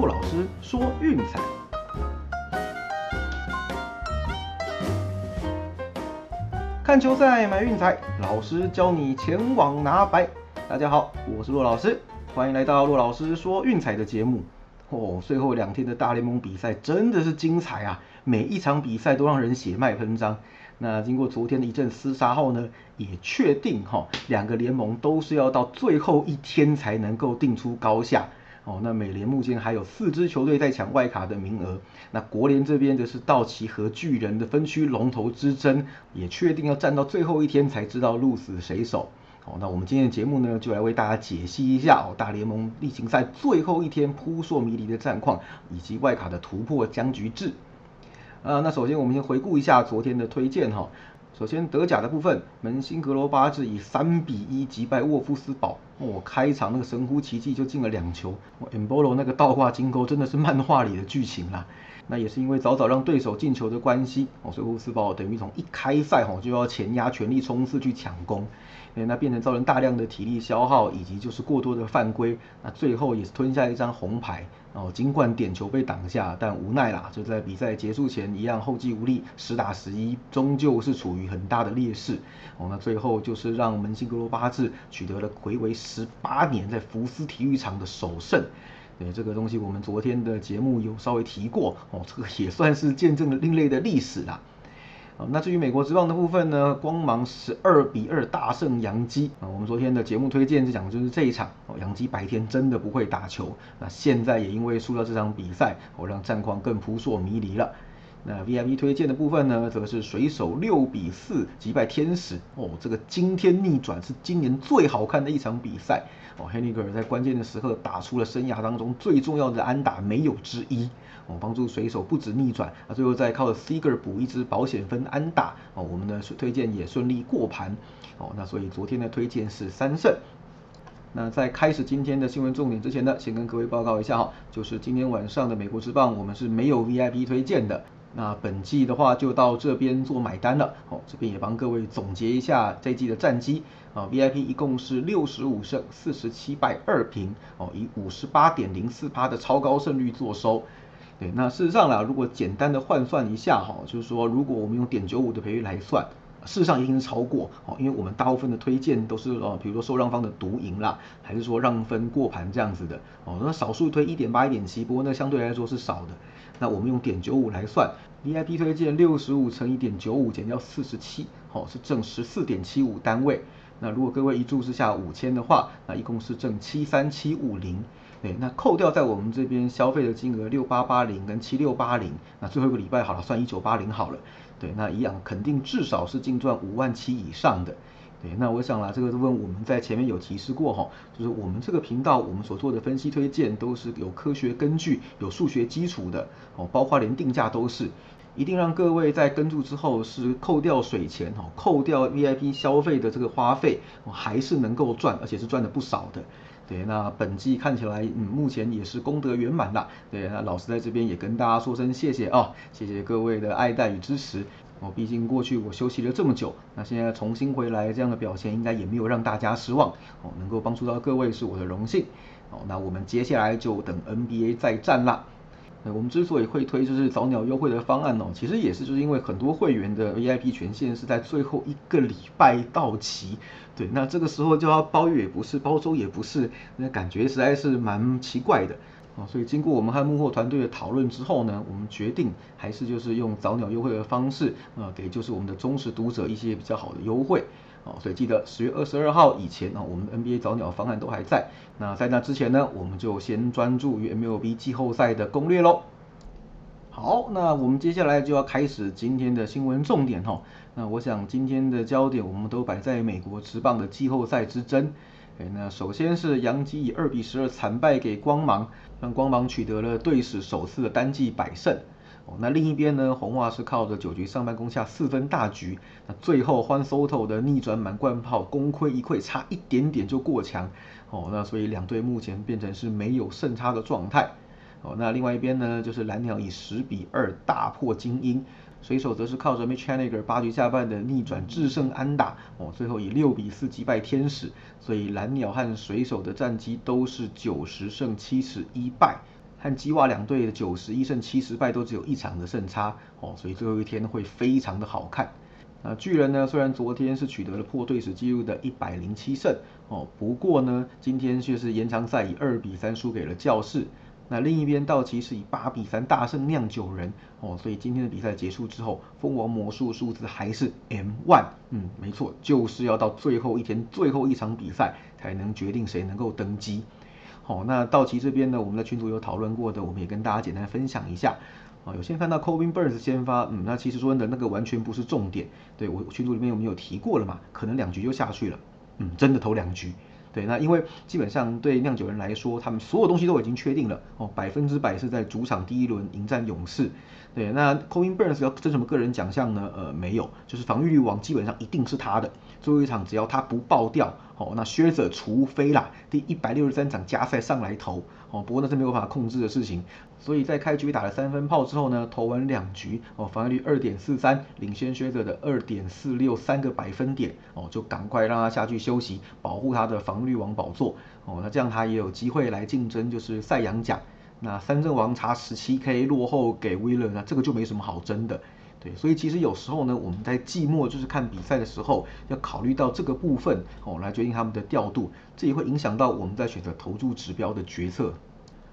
骆老师说运彩。看球赛买运彩，老师教你前往拿白。大家好，我是骆老师，欢迎来到骆老师说运彩的节目。哦，最后两天的大联盟比赛真的是精彩啊！每一场比赛都让人血脉喷张。那经过昨天的一阵厮杀后呢，也确定哈，两个联盟都是要到最后一天才能够定出高下。哦，那美联目前还有四支球队在抢外卡的名额。那国联这边则是道奇和巨人的分区龙头之争，也确定要战到最后一天才知道鹿死谁手。好，那我们今天的节目呢，就来为大家解析一下哦，大联盟例行赛最后一天扑朔迷离的战况，以及外卡的突破僵局制。呃，那首先我们先回顾一下昨天的推荐哈。首先德甲的部分，门兴格罗巴治以三比一击败沃夫斯堡。哦，开场那个神乎其技就进了两球。哦，Embolo 那个倒挂金钩真的是漫画里的剧情啦。那也是因为早早让对手进球的关系，哦，所以沃夫斯堡等于从一开赛哦就要前压全力冲刺去抢攻。那变成造成大量的体力消耗，以及就是过多的犯规，那最后也是吞下一张红牌。哦，尽管点球被挡下，但无奈啦，就在比赛结束前一样后继无力，十打十一，终究是处于很大的劣势。哦，那最后就是让门兴格罗巴治取得了回违十八年在福斯体育场的首胜。对这个东西，我们昨天的节目有稍微提过。哦，这个也算是见证了另类的历史啦。那至于美国职棒的部分呢？光芒十二比二大胜杨基啊！我们昨天的节目推荐就讲的就是这一场哦，洋基白天真的不会打球，那现在也因为输掉这场比赛，哦让战况更扑朔迷离了。那 VIP 推荐的部分呢，则是水手六比四击败天使哦，这个惊天逆转是今年最好看的一场比赛哦，Henniger 在关键的时刻打出了生涯当中最重要的安打，没有之一。哦，帮助水手不止逆转，啊，最后再靠 Seger 补一支保险分安打，哦，我们的推荐也顺利过盘，哦，那所以昨天的推荐是三胜。那在开始今天的新闻重点之前呢，先跟各位报告一下哈，就是今天晚上的美国之棒我们是没有 VIP 推荐的，那本季的话就到这边做买单了，哦，这边也帮各位总结一下这季的战绩，啊，VIP 一共是六十五胜四十七败二平，哦，以五十八点零四趴的超高胜率做收。对，那事实上啦，如果简单的换算一下哈，就是说，如果我们用点九五的赔率来算，事实上一定是超过哦，因为我们大部分的推荐都是呃，比如说受让方的独赢啦，还是说让分过盘这样子的哦，那少数推一点八、一点七，不过那相对来说是少的。那我们用点九五来算，VIP 推荐六十五乘以点九五减掉四十七，哦，是正十四点七五单位。那如果各位一注是下五千的话，那一共是正七三七五零。对，那扣掉在我们这边消费的金额六八八零跟七六八零，那最后一个礼拜好了，算一九八零好了。对，那一样肯定至少是净赚五万七以上的。对，那我想啦，这个部分我们在前面有提示过哈，就是我们这个频道我们所做的分析推荐都是有科学根据、有数学基础的哦，包括连定价都是，一定让各位在跟注之后是扣掉水钱哦，扣掉 VIP 消费的这个花费，还是能够赚，而且是赚的不少的。对，那本季看起来，嗯，目前也是功德圆满了。对，那老师在这边也跟大家说声谢谢啊，谢谢各位的爱戴与支持。哦，毕竟过去我休息了这么久，那现在重新回来，这样的表现应该也没有让大家失望。哦，能够帮助到各位是我的荣幸。哦，那我们接下来就等 NBA 再战了。我们之所以会推就是早鸟优惠的方案哦，其实也是就是因为很多会员的 VIP 权限是在最后一个礼拜到期，对，那这个时候就要包月也不是，包周也不是，那感觉实在是蛮奇怪的哦。所以经过我们和幕后团队的讨论之后呢，我们决定还是就是用早鸟优惠的方式，呃，给就是我们的忠实读者一些比较好的优惠。哦，所以记得十月二十二号以前啊，我们 NBA 早鸟方案都还在。那在那之前呢，我们就先专注于 MLB 季后赛的攻略喽。好，那我们接下来就要开始今天的新闻重点哈。那我想今天的焦点我们都摆在美国职棒的季后赛之争。哎，那首先是杨基以二比十二惨败给光芒，让光芒取得了队史首次的单季百胜。哦那另一边呢，红袜是靠着九局上半攻下四分大局，那最后欢 Soto 的逆转满贯炮功亏一篑，差一点点就过强。哦，那所以两队目前变成是没有胜差的状态。哦，那另外一边呢，就是蓝鸟以十比二大破精英，水手则是靠着 Mitch Haniger 八局下半的逆转制胜安打，哦，最后以六比四击败天使。所以蓝鸟和水手的战绩都是九十胜七十一败。和基袜两队的九十一胜七十败都只有一场的胜差哦，所以最后一天会非常的好看。那巨人呢，虽然昨天是取得了破队史纪录的一百零七胜哦，不过呢，今天却是延长赛以二比三输给了教士。那另一边道奇是以八比三大胜酿酒人哦，所以今天的比赛结束之后，蜂王魔术数字还是 M one，嗯，没错，就是要到最后一天最后一场比赛才能决定谁能够登基。好，那道奇这边呢，我们的群组有讨论过的，我们也跟大家简单分享一下。啊，有先看到 Cobin Burns 先发，嗯，那其实说的，那个完全不是重点。对我群组里面我们有提过了嘛，可能两局就下去了，嗯，真的投两局。对，那因为基本上对酿酒人来说，他们所有东西都已经确定了哦，百分之百是在主场第一轮迎战勇士。对，那 c o i n Burns 要争什么个人奖项呢？呃，没有，就是防御率王基本上一定是他的。最后一场只要他不爆掉，哦，那靴子除非啦，第一百六十三场加赛上来投，哦，不过那是没有办法控制的事情。所以在开局打了三分炮之后呢，投完两局，哦，防御率二点四三，领先靴者的二点四六三个百分点，哦，就赶快让他下去休息，保护他的防御王宝座，哦，那这样他也有机会来竞争就是赛扬奖。那三阵王差十七 K 落后给威勒，那这个就没什么好争的。对，所以其实有时候呢，我们在季末就是看比赛的时候，要考虑到这个部分哦，来决定他们的调度，这也会影响到我们在选择投注指标的决策。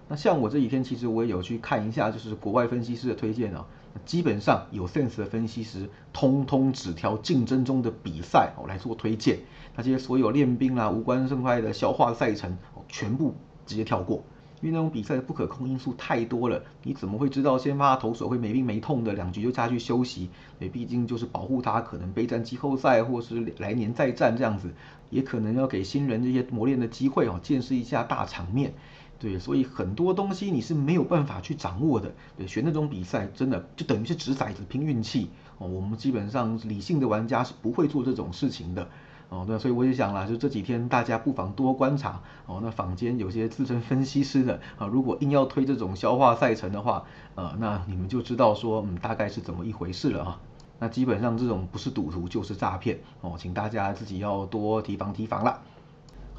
那像我这几天其实我也有去看一下，就是国外分析师的推荐啊，基本上有 sense 的分析师，通通只挑竞争中的比赛哦来做推荐，那些所有练兵啦、无关胜败的消化赛程，全部直接跳过。因为那种比赛的不可控因素太多了，你怎么会知道先发投手会没病没痛的两局就下去休息？对，毕竟就是保护他可能备战季后赛或是来年再战这样子，也可能要给新人这些磨练的机会哦，见识一下大场面。对，所以很多东西你是没有办法去掌握的。对，选那种比赛真的就等于是掷骰子拼运气哦。我们基本上理性的玩家是不会做这种事情的。哦，那所以我也想啦，就这几天大家不妨多观察哦。那坊间有些资深分析师的啊，如果硬要推这种消化赛程的话，呃，那你们就知道说，嗯，大概是怎么一回事了啊。那基本上这种不是赌徒就是诈骗哦，请大家自己要多提防提防啦。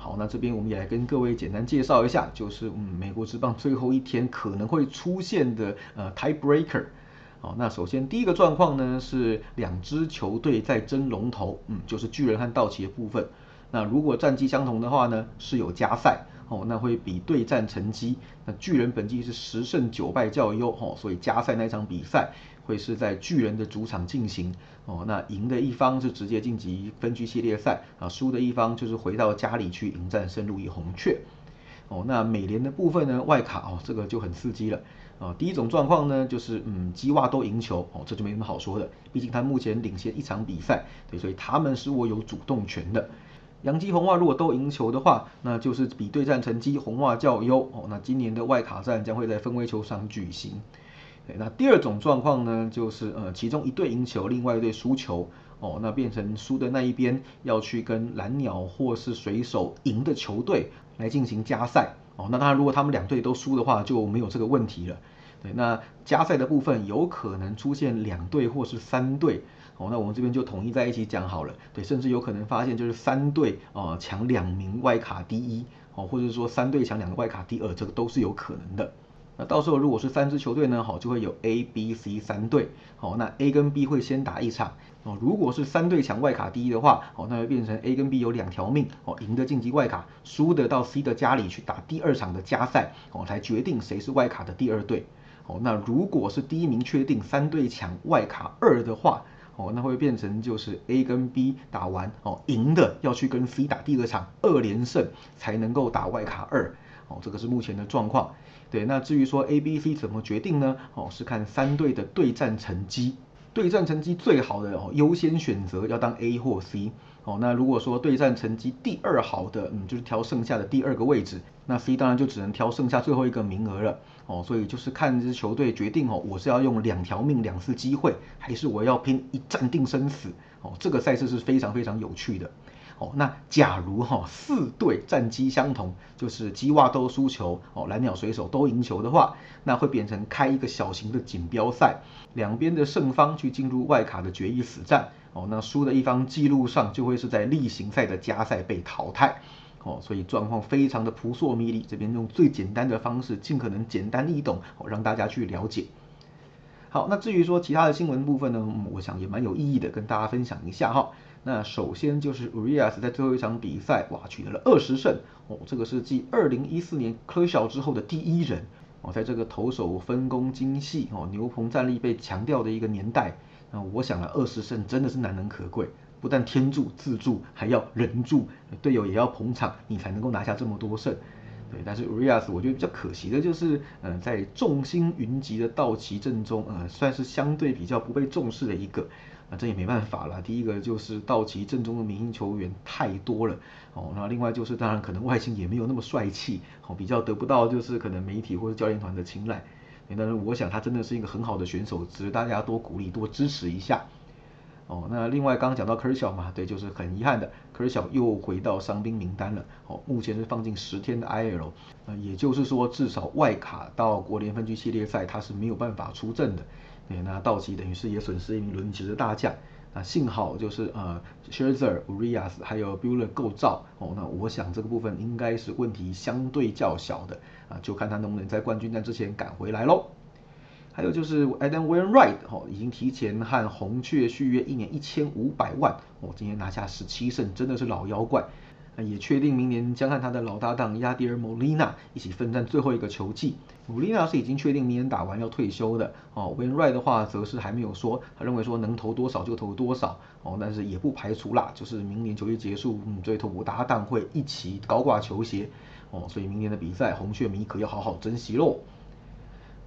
好，那这边我们也来跟各位简单介绍一下，就是嗯，美国职棒最后一天可能会出现的呃 tie breaker。好，那首先第一个状况呢是两支球队在争龙头，嗯，就是巨人和道奇的部分。那如果战绩相同的话呢，是有加赛，哦，那会比对战成绩。那巨人本季是十胜九败较优，哦，所以加赛那场比赛会是在巨人的主场进行，哦，那赢的一方是直接晋级分区系列赛，啊，输的一方就是回到家里去迎战圣路易红雀。哦，那美联的部分呢，外卡哦，这个就很刺激了。啊，第一种状况呢，就是嗯，基袜都赢球哦，这就没什么好说的，毕竟他目前领先一场比赛，对，所以他们是握有主动权的。洋基红袜如果都赢球的话，那就是比对战成绩红袜较优哦，那今年的外卡战将会在分威球场举行。那第二种状况呢，就是呃，其中一队赢球，另外一队输球哦，那变成输的那一边要去跟蓝鸟或是水手赢的球队来进行加赛。哦，那当然，如果他们两队都输的话，就没有这个问题了。对，那加赛的部分有可能出现两队或是三队。哦，那我们这边就统一在一起讲好了。对，甚至有可能发现就是三队啊抢两名外卡第一，哦，或者说三队抢两个外卡第二，这个都是有可能的。那到时候如果是三支球队呢，好，就会有 A、B、C 三队。好，那 A 跟 B 会先打一场。哦，如果是三队抢外卡第一的话，哦，那会变成 A 跟 B 有两条命，哦，赢的晋级外卡，输的到 C 的家里去打第二场的加赛，哦，才决定谁是外卡的第二队。哦，那如果是第一名确定三队抢外卡二的话，哦，那会变成就是 A 跟 B 打完，哦，赢的要去跟 C 打第二场二连胜才能够打外卡二。哦，这个是目前的状况。对，那至于说 A、B、C 怎么决定呢？哦，是看三队的对战成绩。对战成绩最好的哦，优先选择要当 A 或 C 哦。那如果说对战成绩第二好的，嗯，就是挑剩下的第二个位置。那 C 当然就只能挑剩下最后一个名额了哦。所以就是看这支球队决定哦，我是要用两条命两次机会，还是我要拼一战定生死哦。这个赛事是非常非常有趣的。哦，那假如哈四队战绩相同，就是基袜都输球，哦蓝鸟水手都赢球的话，那会变成开一个小型的锦标赛，两边的胜方去进入外卡的决一死战，哦那输的一方记录上就会是在例行赛的加赛被淘汰，哦，所以状况非常的扑朔迷离。这边用最简单的方式，尽可能简单易懂，哦，让大家去了解。好，那至于说其他的新闻部分呢，我想也蛮有意义的，跟大家分享一下哈。那首先就是 Urias 在最后一场比赛，哇，取得了二十胜，哦，这个是继二零一四年科肖之后的第一人，哦，在这个投手分工精细，哦，牛棚战力被强调的一个年代，那我想了二十胜真的是难能可贵，不但天助自助，还要人助，队友也要捧场，你才能够拿下这么多胜。对，但是 Urias 我觉得比较可惜的就是，嗯，在众星云集的道奇阵中，呃，算是相对比较不被重视的一个，啊，这也没办法了。第一个就是道奇阵中的明星球员太多了，哦，那另外就是当然可能外形也没有那么帅气，哦，比较得不到就是可能媒体或者教练团的青睐。但是我想他真的是一个很好的选手，值得大家多鼓励、多支持一下。哦，那另外刚刚讲到科尔小嘛，对，就是很遗憾的，科尔小又回到伤兵名单了。哦，目前是放进十天的 IL，呃，也就是说至少外卡到国联分区系列赛他是没有办法出阵的。对，那道奇等于是也损失一名轮值的大将。那幸好就是呃，Scherzer、Urias 还有 Buehler 构造。哦，那我想这个部分应该是问题相对较小的。啊，就看他能不能在冠军战之前赶回来喽。还有就是 Adam Wainwright 哦，已经提前和红雀续约一年一千五百万，哦，今天拿下十七胜，真的是老妖怪。也确定明年将和他的老搭档亚迪尔·莫利纳一起奋战最后一个球季。莫利纳是已经确定明年打完要退休的，哦 w a n r i g h t 的话则是还没有说，他认为说能投多少就投多少，哦，但是也不排除啦，就是明年球季结束，嗯，这头部搭档会一起高挂球鞋，哦，所以明年的比赛，红雀迷可要好好珍惜喽。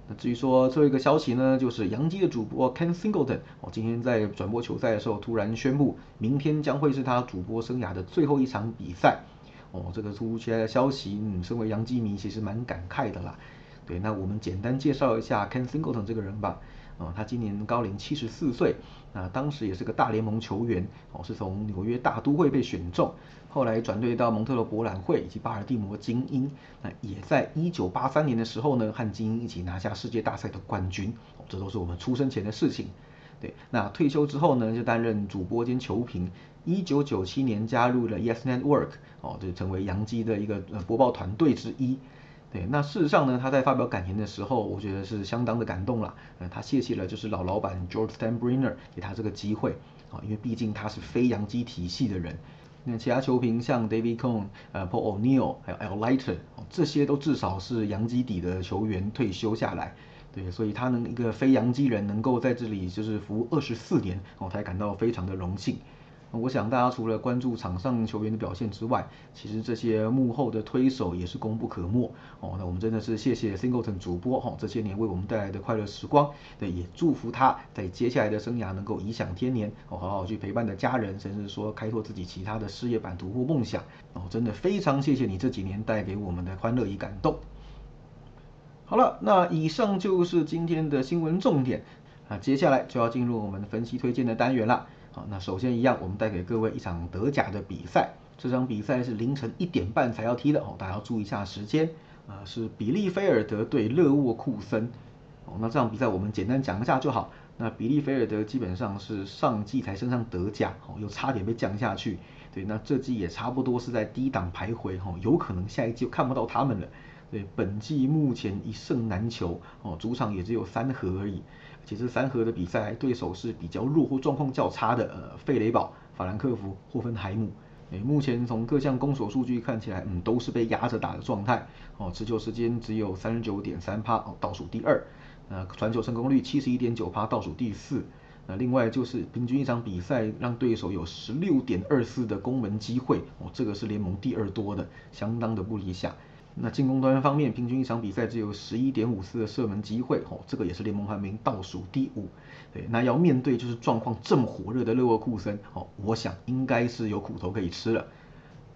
那至于说最后一个消息呢，就是杨基的主播 Ken Singleton，哦，今天在转播球赛的时候突然宣布，明天将会是他主播生涯的最后一场比赛。哦，这个突如其来的消息，嗯，身为杨基迷其实蛮感慨的啦。对，那我们简单介绍一下 Ken Singleton 这个人吧。哦，他今年高龄七十四岁，那当时也是个大联盟球员，哦，是从纽约大都会被选中。后来转队到蒙特罗博览会以及巴尔的摩精英，那也在一九八三年的时候呢，和精英一起拿下世界大赛的冠军，这都是我们出生前的事情。对，那退休之后呢，就担任主播兼球评。一九九七年加入了 Yes Network，哦，就成为洋基的一个呃播报团队之一。对，那事实上呢，他在发表感言的时候，我觉得是相当的感动了。呃，他谢谢了就是老老板 George Steinbrenner 给他这个机会，啊，因为毕竟他是非洋基体系的人。那其他球评像 David Cone、呃 Paul O'Neill 还有 Al Leiter，这些都至少是洋基底的球员退休下来，对，所以他能一个非洋基人能够在这里就是服务二十四年，哦，他感到非常的荣幸。我想大家除了关注场上球员的表现之外，其实这些幕后的推手也是功不可没哦。那我们真的是谢谢 Singleton 主播哈，这些年为我们带来的快乐时光，对，也祝福他在接下来的生涯能够颐享天年哦，好好去陪伴的家人，甚至说开拓自己其他的事业版图或梦想哦。真的非常谢谢你这几年带给我们的欢乐与感动。好了，那以上就是今天的新闻重点啊，接下来就要进入我们分析推荐的单元了。好，那首先一样，我们带给各位一场德甲的比赛。这场比赛是凌晨一点半才要踢的哦，大家要注意一下时间。啊，是比利菲尔德对勒沃库森。哦，那这场比赛我们简单讲一下就好。那比利菲尔德基本上是上季才升上德甲，哦，又差点被降下去。对，那这季也差不多是在低档徘徊，哦，有可能下一季就看不到他们了。对，本季目前一胜难求，哦，主场也只有三和而已。其实三河的比赛对手是比较弱或状况较差的，呃，费雷堡、法兰克福、霍芬海姆。诶，目前从各项攻守数据看起来，嗯，都是被压着打的状态。哦，持球时间只有三十九点三趴，哦，倒数第二。呃，传球成功率七十一点九趴，倒数第四。那另外就是平均一场比赛让对手有十六点二四的攻门机会，哦，这个是联盟第二多的，相当的不理想。那进攻端方面，平均一场比赛只有十一点五次的射门机会，哦，这个也是联盟排名倒数第五。对，那要面对就是状况这么火热的勒沃库森，哦，我想应该是有苦头可以吃了。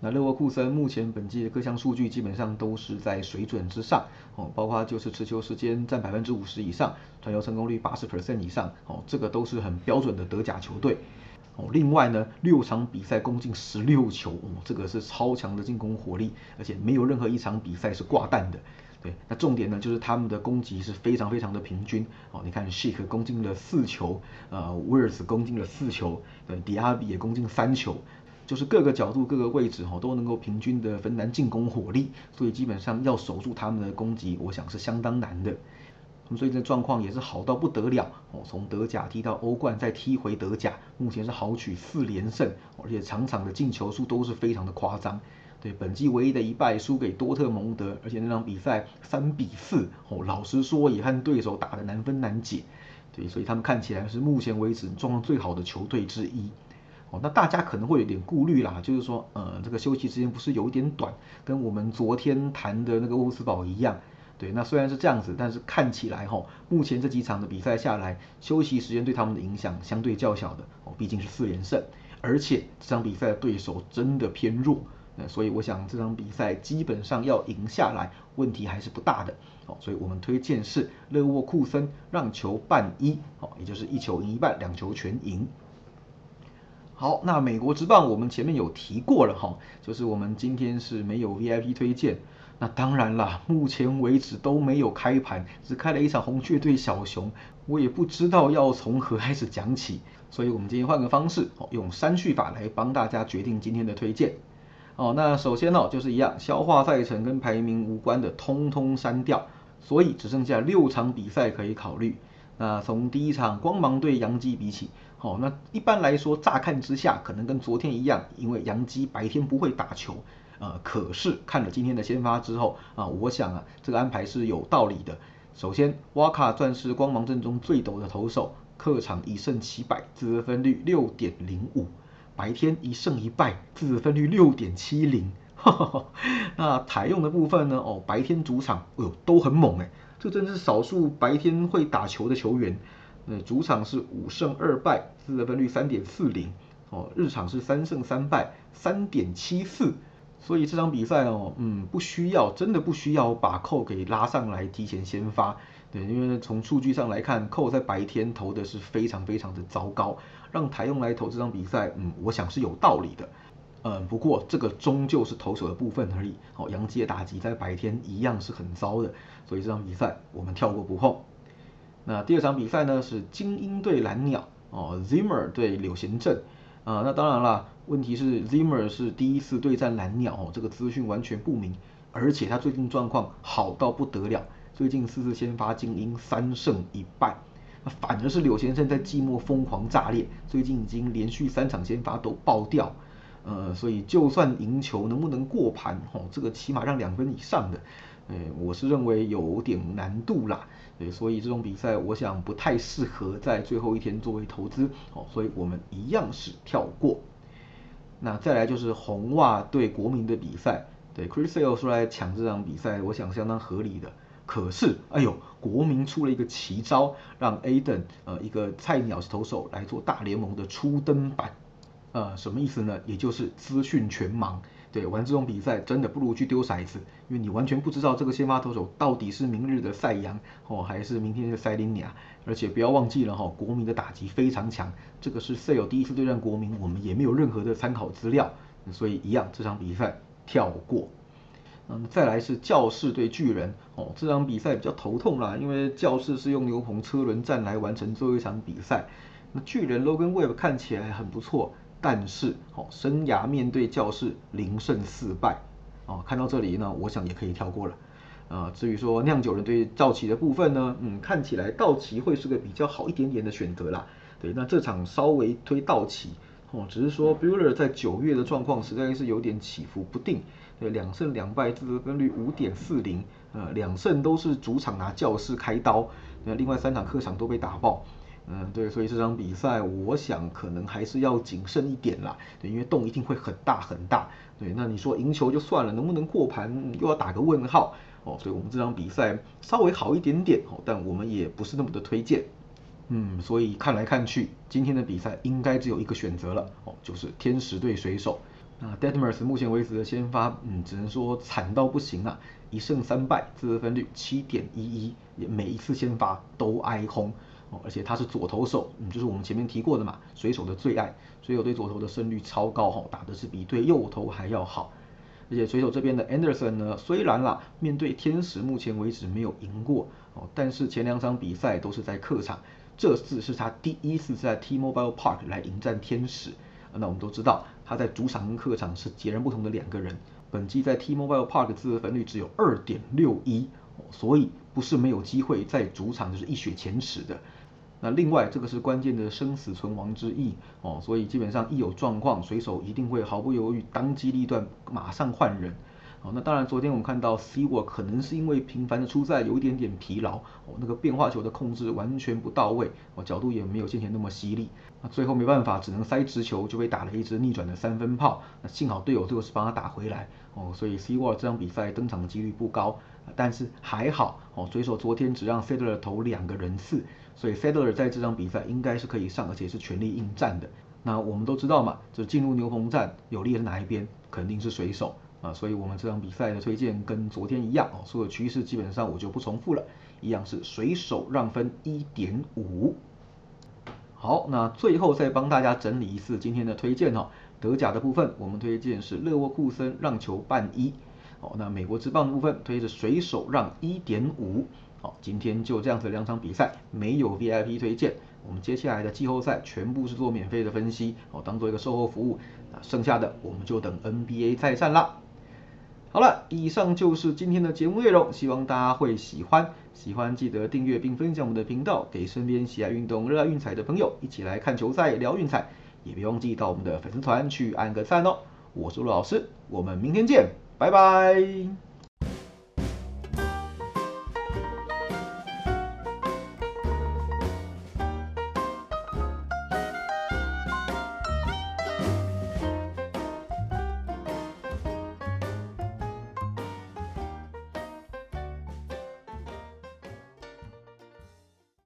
那勒沃库森目前本季的各项数据基本上都是在水准之上，哦，包括就是持球时间占百分之五十以上，传球成功率八十 percent 以上，哦，这个都是很标准的德甲球队。哦，另外呢，六场比赛攻进十六球，哦，这个是超强的进攻火力，而且没有任何一场比赛是挂弹的。对，那重点呢就是他们的攻击是非常非常的平均。哦，你看 Shake 攻进了四球，呃，威尔斯攻进了四球，对，迪亚比也攻进三球。就是各个角度、各个位置哈都能够平均的分担进攻火力，所以基本上要守住他们的攻击，我想是相当难的。所以这状况也是好到不得了哦，从德甲踢到欧冠，再踢回德甲，目前是豪取四连胜，而且场场的进球数都是非常的夸张。对，本季唯一的一败输给多特蒙德，而且那场比赛三比四哦，老实说也和对手打得难分难解。对，所以他们看起来是目前为止状况最好的球队之一。哦，那大家可能会有点顾虑啦，就是说，呃，这个休息时间不是有一点短，跟我们昨天谈的那个沃斯堡一样。对，那虽然是这样子，但是看起来哈，目前这几场的比赛下来，休息时间对他们的影响相对较小的哦，毕竟是四连胜，而且这场比赛的对手真的偏弱，那所以我想这场比赛基本上要赢下来，问题还是不大的哦，所以我们推荐是勒沃库森让球半一哦，也就是一球赢一半，两球全赢。好，那美国之棒我们前面有提过了哈，就是我们今天是没有 VIP 推荐。那当然啦，目前为止都没有开盘，只开了一场红雀对小熊，我也不知道要从何开始讲起，所以我们今天换个方式，用删序法来帮大家决定今天的推荐。哦，那首先呢，就是一样，消化赛程跟排名无关的，通通删掉，所以只剩下六场比赛可以考虑。那从第一场光芒对洋基比起，好，那一般来说，乍看之下可能跟昨天一样，因为洋基白天不会打球。呃，可是看了今天的先发之后啊，我想啊，这个安排是有道理的。首先，瓦卡钻石光芒阵中最陡的投手，客场一胜七败，自得分率六点零五；白天一胜一败，自得分率六点七零。那台用的部分呢？哦，白天主场，哎呦，都很猛哎，这真是少数白天会打球的球员。那主场是五胜二败，自得分率三点四零。哦，日场是三胜三败，三点七四。所以这场比赛哦，嗯，不需要，真的不需要把扣给拉上来提前先发，对，因为从数据上来看，扣在白天投的是非常非常的糟糕，让台用来投这场比赛，嗯，我想是有道理的，嗯，不过这个终究是投手的部分而已，哦，杨基的打击在白天一样是很糟的，所以这场比赛我们跳过不碰。那第二场比赛呢是精英对蓝鸟，哦，Zimmer 对柳贤镇。啊，那当然了，问题是 Zimmer 是第一次对战蓝鸟哦，这个资讯完全不明，而且他最近状况好到不得了，最近四次先发精英三胜一败，那反而是柳先生在季末疯狂炸裂，最近已经连续三场先发都爆掉，呃，所以就算赢球能不能过盘哦，这个起码让两分以上的，呃，我是认为有点难度啦。对，所以这种比赛我想不太适合在最后一天作为投资哦，所以我们一样是跳过。那再来就是红袜对国民的比赛，对，Chris Sale 出来抢这场比赛，我想相当合理的。可是，哎呦，国民出了一个奇招，让 Aden 呃一个菜鸟投手来做大联盟的初登板，呃，什么意思呢？也就是资讯全盲。对，玩这种比赛真的不如去丢骰子，因为你完全不知道这个先发投手到底是明日的赛扬哦，还是明天的塞林尼亚。而且不要忘记了哈，国民的打击非常强，这个是赛友第一次对战国民，我们也没有任何的参考资料，所以一样这场比赛跳过。嗯，再来是教士对巨人哦，这场比赛比较头痛啦，因为教士是用牛棚车轮战来完成最后一场比赛，那巨人 Logan Webb 看起来很不错。但是，哦，生涯面对教室零胜四败，哦，看到这里呢，我想也可以跳过了。呃，至于说酿酒人对道奇的部分呢，嗯，看起来道奇会是个比较好一点点的选择啦。对，那这场稍微推道奇，哦，只是说 Bueller 在九月的状况实在是有点起伏不定。对，两胜两败，自得分率五点四零，呃，两胜都是主场拿教室开刀，那另外三场客场都被打爆。嗯，对，所以这场比赛我想可能还是要谨慎一点啦，对，因为洞一定会很大很大，对，那你说赢球就算了，能不能过盘又要打个问号哦，所以我们这场比赛稍微好一点点哦，但我们也不是那么的推荐，嗯，所以看来看去，今天的比赛应该只有一个选择了哦，就是天使队水手，那 Detmers 目前为止的先发，嗯，只能说惨到不行啊，一胜三败，自得分率七点一一，也每一次先发都挨轰。哦，而且他是左投手，嗯，就是我们前面提过的嘛，水手的最爱，水手对左投的胜率超高哈，打的是比对右投还要好。而且水手这边的 Anderson 呢，虽然啦面对天使目前为止没有赢过哦，但是前两场比赛都是在客场，这次是他第一次在 T-Mobile Park 来迎战天使。那我们都知道他在主场跟客场是截然不同的两个人。本季在 T-Mobile Park 自得分率只有二点六一，所以不是没有机会在主场就是一雪前耻的。那另外这个是关键的生死存亡之役哦，所以基本上一有状况，水手一定会毫不犹豫当机立断，马上换人。哦，那当然，昨天我们看到 C 沃可能是因为频繁的出赛有一点点疲劳，哦，那个变化球的控制完全不到位，哦，角度也没有先前那么犀利，那最后没办法，只能塞直球，就被打了一支逆转的三分炮。那幸好队友最后是帮他打回来，哦，所以 C 沃这场比赛登场的几率不高，但是还好，哦，水手昨天只让 C 队投两个人次，所以 Sadler 在这场比赛应该是可以上，而且是全力应战的。那我们都知道嘛，就进入牛棚战有利的是哪一边，肯定是水手。啊，所以我们这场比赛的推荐跟昨天一样哦，所有趋势基本上我就不重复了，一样是水手让分一点五。好，那最后再帮大家整理一次今天的推荐哦，德甲的部分我们推荐是勒沃库森让球半一，哦，那美国职棒的部分推着水手让一点五。好，今天就这样子两场比赛没有 VIP 推荐，我们接下来的季后赛全部是做免费的分析，好，当做一个售后服务，那剩下的我们就等 NBA 再战啦。好了，以上就是今天的节目内容，希望大家会喜欢。喜欢记得订阅并分享我们的频道，给身边喜爱运动、热爱运彩的朋友一起来看球赛、聊运彩。也别忘记到我们的粉丝团去按个赞哦。我是陆老师，我们明天见，拜拜。